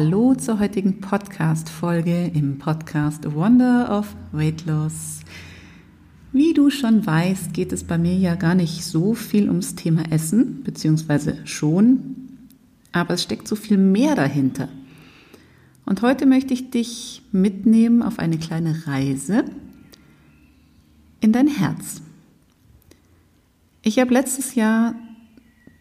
Hallo zur heutigen Podcast-Folge im Podcast Wonder of Weight Loss. Wie du schon weißt, geht es bei mir ja gar nicht so viel ums Thema Essen, beziehungsweise schon, aber es steckt so viel mehr dahinter. Und heute möchte ich dich mitnehmen auf eine kleine Reise in dein Herz. Ich habe letztes Jahr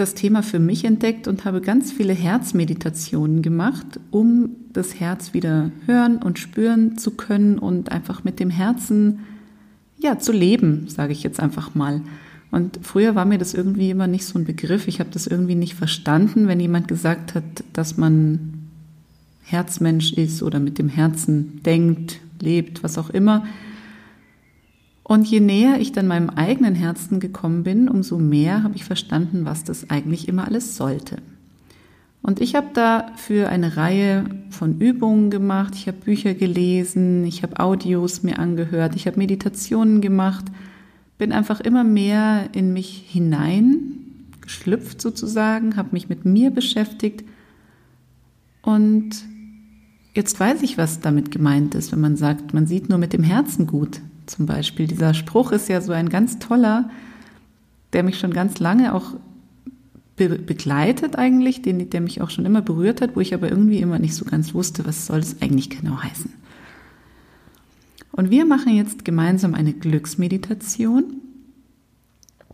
das Thema für mich entdeckt und habe ganz viele Herzmeditationen gemacht, um das Herz wieder hören und spüren zu können und einfach mit dem Herzen ja zu leben, sage ich jetzt einfach mal. Und früher war mir das irgendwie immer nicht so ein Begriff. Ich habe das irgendwie nicht verstanden, wenn jemand gesagt hat, dass man Herzmensch ist oder mit dem Herzen denkt, lebt, was auch immer. Und je näher ich dann meinem eigenen Herzen gekommen bin, umso mehr habe ich verstanden, was das eigentlich immer alles sollte. Und ich habe dafür eine Reihe von Übungen gemacht, ich habe Bücher gelesen, ich habe Audios mir angehört, ich habe Meditationen gemacht, bin einfach immer mehr in mich hinein geschlüpft sozusagen, habe mich mit mir beschäftigt. Und jetzt weiß ich, was damit gemeint ist, wenn man sagt, man sieht nur mit dem Herzen gut zum Beispiel. Dieser Spruch ist ja so ein ganz toller, der mich schon ganz lange auch be begleitet eigentlich, den, der mich auch schon immer berührt hat, wo ich aber irgendwie immer nicht so ganz wusste, was soll es eigentlich genau heißen. Und wir machen jetzt gemeinsam eine Glücksmeditation,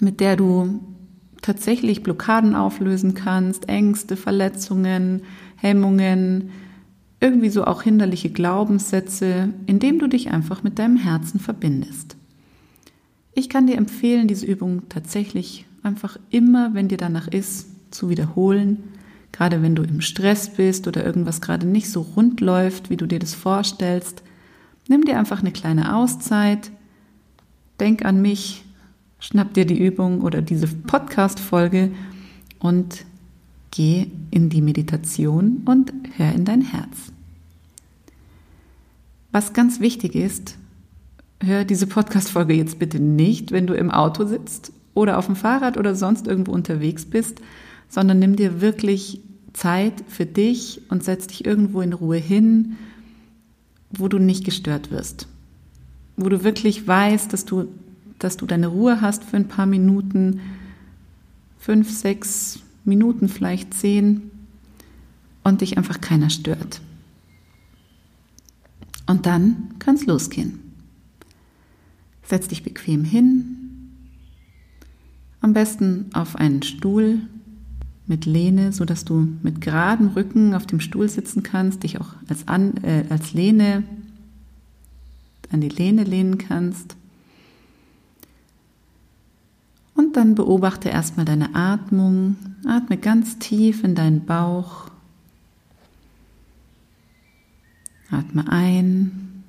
mit der du tatsächlich Blockaden auflösen kannst, Ängste, Verletzungen, Hemmungen, irgendwie so auch hinderliche Glaubenssätze, indem du dich einfach mit deinem Herzen verbindest. Ich kann dir empfehlen, diese Übung tatsächlich einfach immer, wenn dir danach ist, zu wiederholen. Gerade wenn du im Stress bist oder irgendwas gerade nicht so rund läuft, wie du dir das vorstellst. Nimm dir einfach eine kleine Auszeit. Denk an mich. Schnapp dir die Übung oder diese Podcast-Folge und Geh in die Meditation und hör in dein Herz. Was ganz wichtig ist, hör diese Podcast-Folge jetzt bitte nicht, wenn du im Auto sitzt oder auf dem Fahrrad oder sonst irgendwo unterwegs bist, sondern nimm dir wirklich Zeit für dich und setz dich irgendwo in Ruhe hin, wo du nicht gestört wirst. Wo du wirklich weißt, dass du, dass du deine Ruhe hast für ein paar Minuten, fünf, sechs, Minuten, vielleicht zehn und dich einfach keiner stört. Und dann kann es losgehen. Setz dich bequem hin, am besten auf einen Stuhl mit Lehne, so dass du mit geradem Rücken auf dem Stuhl sitzen kannst, dich auch als, an, äh, als Lehne an die Lehne lehnen kannst. Und dann beobachte erstmal deine Atmung. Atme ganz tief in deinen Bauch. Atme ein.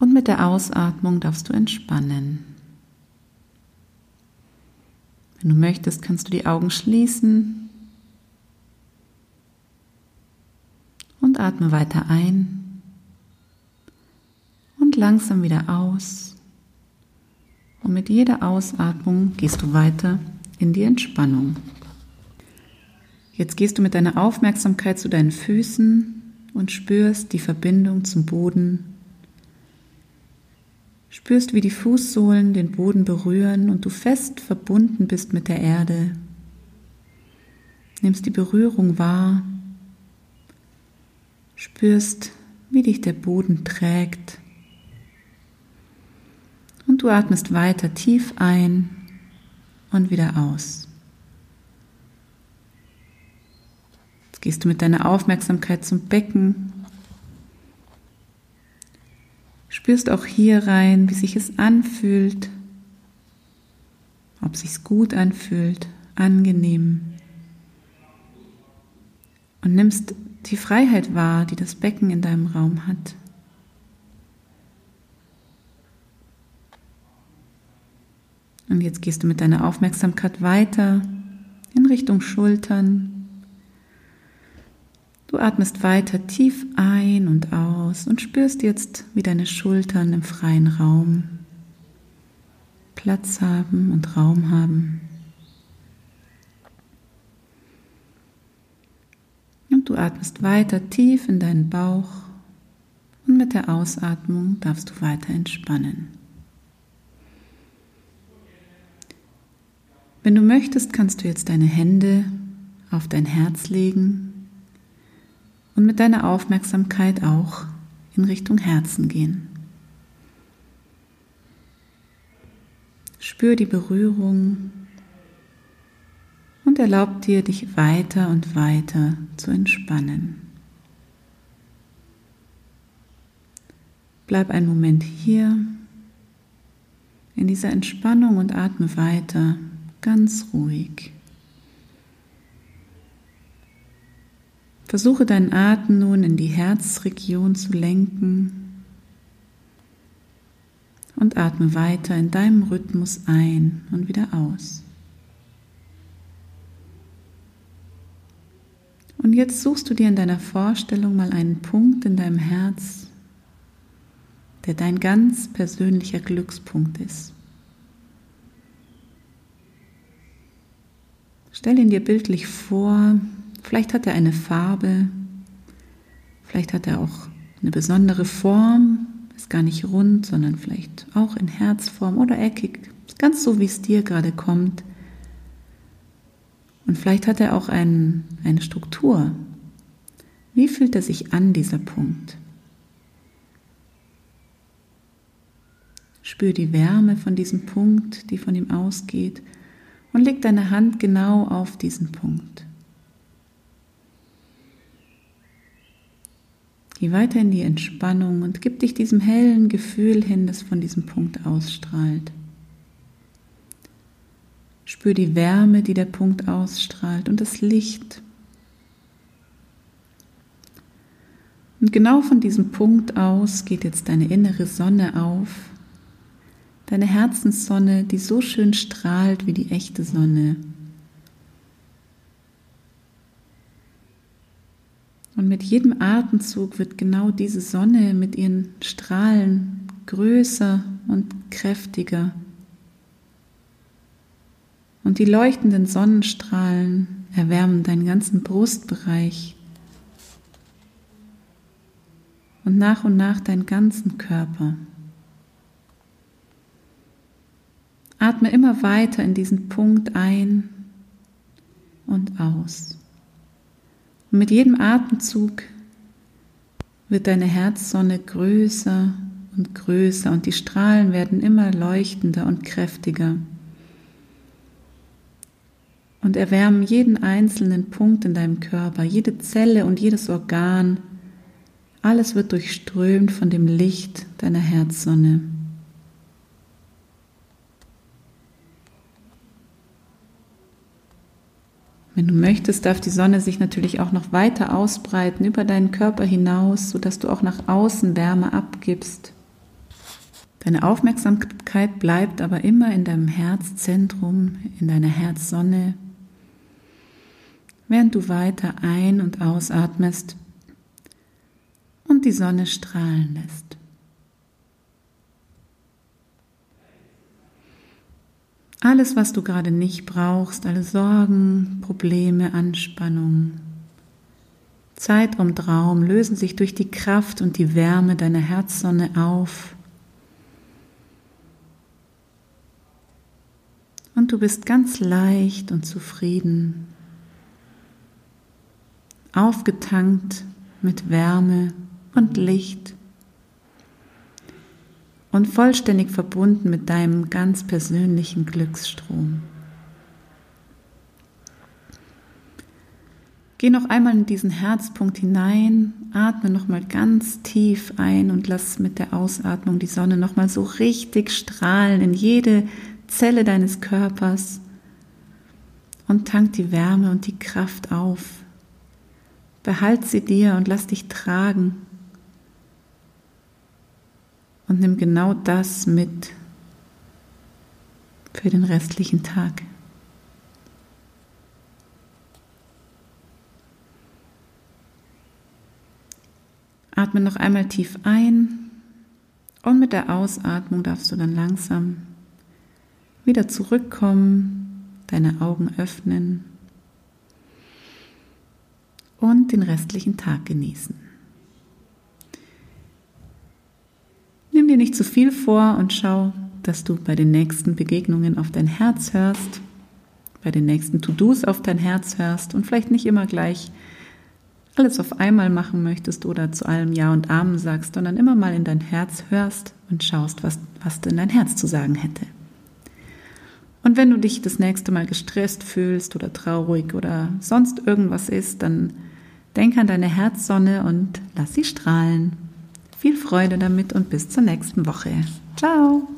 Und mit der Ausatmung darfst du entspannen. Wenn du möchtest, kannst du die Augen schließen. Und atme weiter ein. Und langsam wieder aus. Und mit jeder Ausatmung gehst du weiter in die Entspannung. Jetzt gehst du mit deiner Aufmerksamkeit zu deinen Füßen und spürst die Verbindung zum Boden. Spürst, wie die Fußsohlen den Boden berühren und du fest verbunden bist mit der Erde. Nimmst die Berührung wahr. Spürst, wie dich der Boden trägt und du atmest weiter tief ein und wieder aus. Jetzt gehst du mit deiner Aufmerksamkeit zum Becken. Spürst auch hier rein, wie sich es anfühlt, ob sich's gut anfühlt, angenehm. Und nimmst die Freiheit wahr, die das Becken in deinem Raum hat. Und jetzt gehst du mit deiner Aufmerksamkeit weiter in Richtung Schultern. Du atmest weiter tief ein und aus und spürst jetzt, wie deine Schultern im freien Raum Platz haben und Raum haben. Und du atmest weiter tief in deinen Bauch und mit der Ausatmung darfst du weiter entspannen. Wenn du möchtest, kannst du jetzt deine Hände auf dein Herz legen und mit deiner Aufmerksamkeit auch in Richtung Herzen gehen. Spür die Berührung und erlaub dir, dich weiter und weiter zu entspannen. Bleib einen Moment hier in dieser Entspannung und atme weiter ganz ruhig. Versuche deinen Atem nun in die Herzregion zu lenken und atme weiter in deinem Rhythmus ein und wieder aus. Und jetzt suchst du dir in deiner Vorstellung mal einen Punkt in deinem Herz, der dein ganz persönlicher Glückspunkt ist. Stell ihn dir bildlich vor, vielleicht hat er eine Farbe, vielleicht hat er auch eine besondere Form, ist gar nicht rund, sondern vielleicht auch in Herzform oder eckig, ganz so wie es dir gerade kommt. Und vielleicht hat er auch ein, eine Struktur. Wie fühlt er sich an, dieser Punkt? Spür die Wärme von diesem Punkt, die von ihm ausgeht und leg deine Hand genau auf diesen Punkt. Geh weiter in die Entspannung und gib dich diesem hellen Gefühl hin, das von diesem Punkt ausstrahlt. Spür die Wärme, die der Punkt ausstrahlt und das Licht. Und genau von diesem Punkt aus geht jetzt deine innere Sonne auf deine Herzenssonne, die so schön strahlt wie die echte Sonne. Und mit jedem Atemzug wird genau diese Sonne mit ihren Strahlen größer und kräftiger. Und die leuchtenden Sonnenstrahlen erwärmen deinen ganzen Brustbereich und nach und nach deinen ganzen Körper. Atme immer weiter in diesen Punkt ein und aus. Und mit jedem Atemzug wird deine Herzsonne größer und größer und die Strahlen werden immer leuchtender und kräftiger und erwärmen jeden einzelnen Punkt in deinem Körper, jede Zelle und jedes Organ. Alles wird durchströmt von dem Licht deiner Herzsonne. Wenn du möchtest, darf die Sonne sich natürlich auch noch weiter ausbreiten über deinen Körper hinaus, sodass du auch nach außen Wärme abgibst. Deine Aufmerksamkeit bleibt aber immer in deinem Herzzentrum, in deiner Herzsonne, während du weiter ein- und ausatmest und die Sonne strahlen lässt. Alles, was du gerade nicht brauchst, alle Sorgen, Probleme, Anspannung, Zeitraum, Traum lösen sich durch die Kraft und die Wärme deiner Herzsonne auf. Und du bist ganz leicht und zufrieden, aufgetankt mit Wärme und Licht und vollständig verbunden mit deinem ganz persönlichen Glücksstrom. Geh noch einmal in diesen Herzpunkt hinein, atme noch mal ganz tief ein und lass mit der Ausatmung die Sonne noch mal so richtig strahlen in jede Zelle deines Körpers und tank die Wärme und die Kraft auf. Behalt sie dir und lass dich tragen und nimm genau das mit für den restlichen Tag. Atme noch einmal tief ein und mit der Ausatmung darfst du dann langsam wieder zurückkommen, deine Augen öffnen und den restlichen Tag genießen. Nimm dir nicht zu viel vor und schau, dass du bei den nächsten Begegnungen auf dein Herz hörst, bei den nächsten To-Dos auf dein Herz hörst und vielleicht nicht immer gleich alles auf einmal machen möchtest oder zu allem Ja und Amen sagst, sondern immer mal in dein Herz hörst und schaust, was, was denn dein Herz zu sagen hätte. Und wenn du dich das nächste Mal gestresst fühlst oder traurig oder sonst irgendwas ist, dann denk an deine Herzsonne und lass sie strahlen. Viel Freude damit und bis zur nächsten Woche. Ciao!